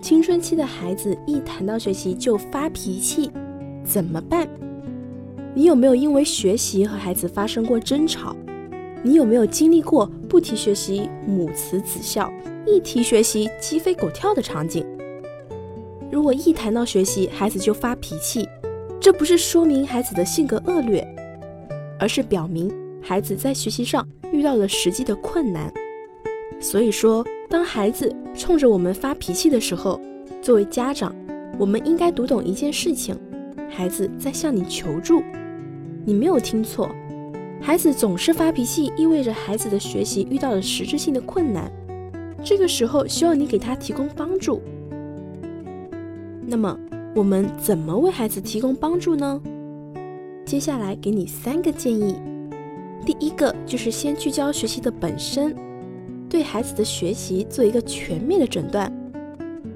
青春期的孩子一谈到学习就发脾气，怎么办？你有没有因为学习和孩子发生过争吵？你有没有经历过不提学习母慈子孝，一提学习鸡飞狗跳的场景？如果一谈到学习孩子就发脾气，这不是说明孩子的性格恶劣，而是表明孩子在学习上遇到了实际的困难。所以说。当孩子冲着我们发脾气的时候，作为家长，我们应该读懂一件事情：孩子在向你求助。你没有听错，孩子总是发脾气，意味着孩子的学习遇到了实质性的困难。这个时候，希望你给他提供帮助。那么，我们怎么为孩子提供帮助呢？接下来给你三个建议。第一个就是先聚焦学习的本身。对孩子的学习做一个全面的诊断。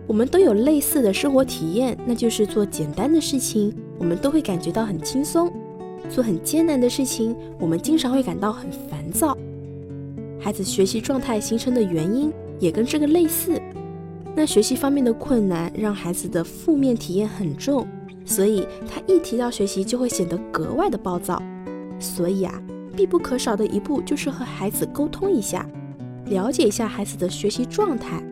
我们都有类似的生活体验，那就是做简单的事情，我们都会感觉到很轻松；做很艰难的事情，我们经常会感到很烦躁。孩子学习状态形成的原因也跟这个类似。那学习方面的困难让孩子的负面体验很重，所以他一提到学习就会显得格外的暴躁。所以啊，必不可少的一步就是和孩子沟通一下。了解一下孩子的学习状态，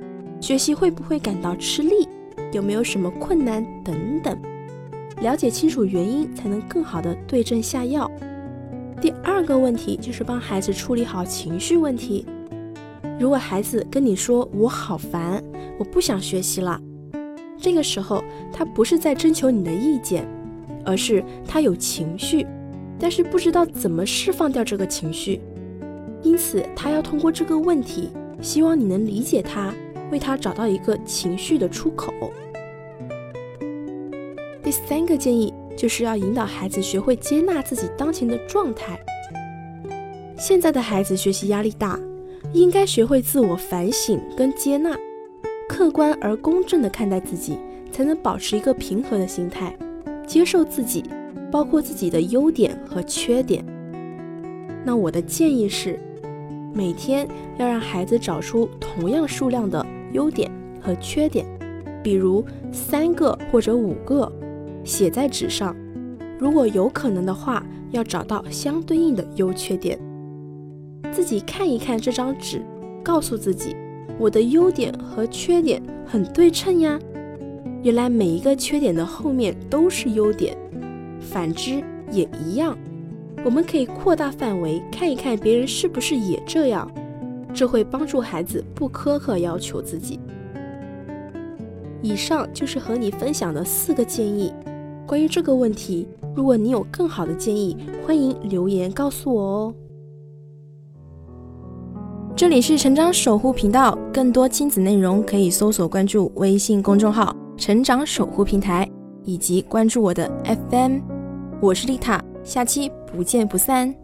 学习会不会感到吃力，有没有什么困难等等，了解清楚原因，才能更好的对症下药。第二个问题就是帮孩子处理好情绪问题。如果孩子跟你说“我好烦，我不想学习了”，这个时候他不是在征求你的意见，而是他有情绪，但是不知道怎么释放掉这个情绪。因此，他要通过这个问题，希望你能理解他，为他找到一个情绪的出口。第三个建议就是要引导孩子学会接纳自己当前的状态。现在的孩子学习压力大，应该学会自我反省跟接纳，客观而公正的看待自己，才能保持一个平和的心态，接受自己，包括自己的优点和缺点。那我的建议是。每天要让孩子找出同样数量的优点和缺点，比如三个或者五个，写在纸上。如果有可能的话，要找到相对应的优缺点，自己看一看这张纸，告诉自己，我的优点和缺点很对称呀。原来每一个缺点的后面都是优点，反之也一样。我们可以扩大范围看一看别人是不是也这样，这会帮助孩子不苛刻要求自己。以上就是和你分享的四个建议。关于这个问题，如果你有更好的建议，欢迎留言告诉我哦。这里是成长守护频道，更多亲子内容可以搜索关注微信公众号“成长守护平台”，以及关注我的 FM。我是丽塔。下期不见不散。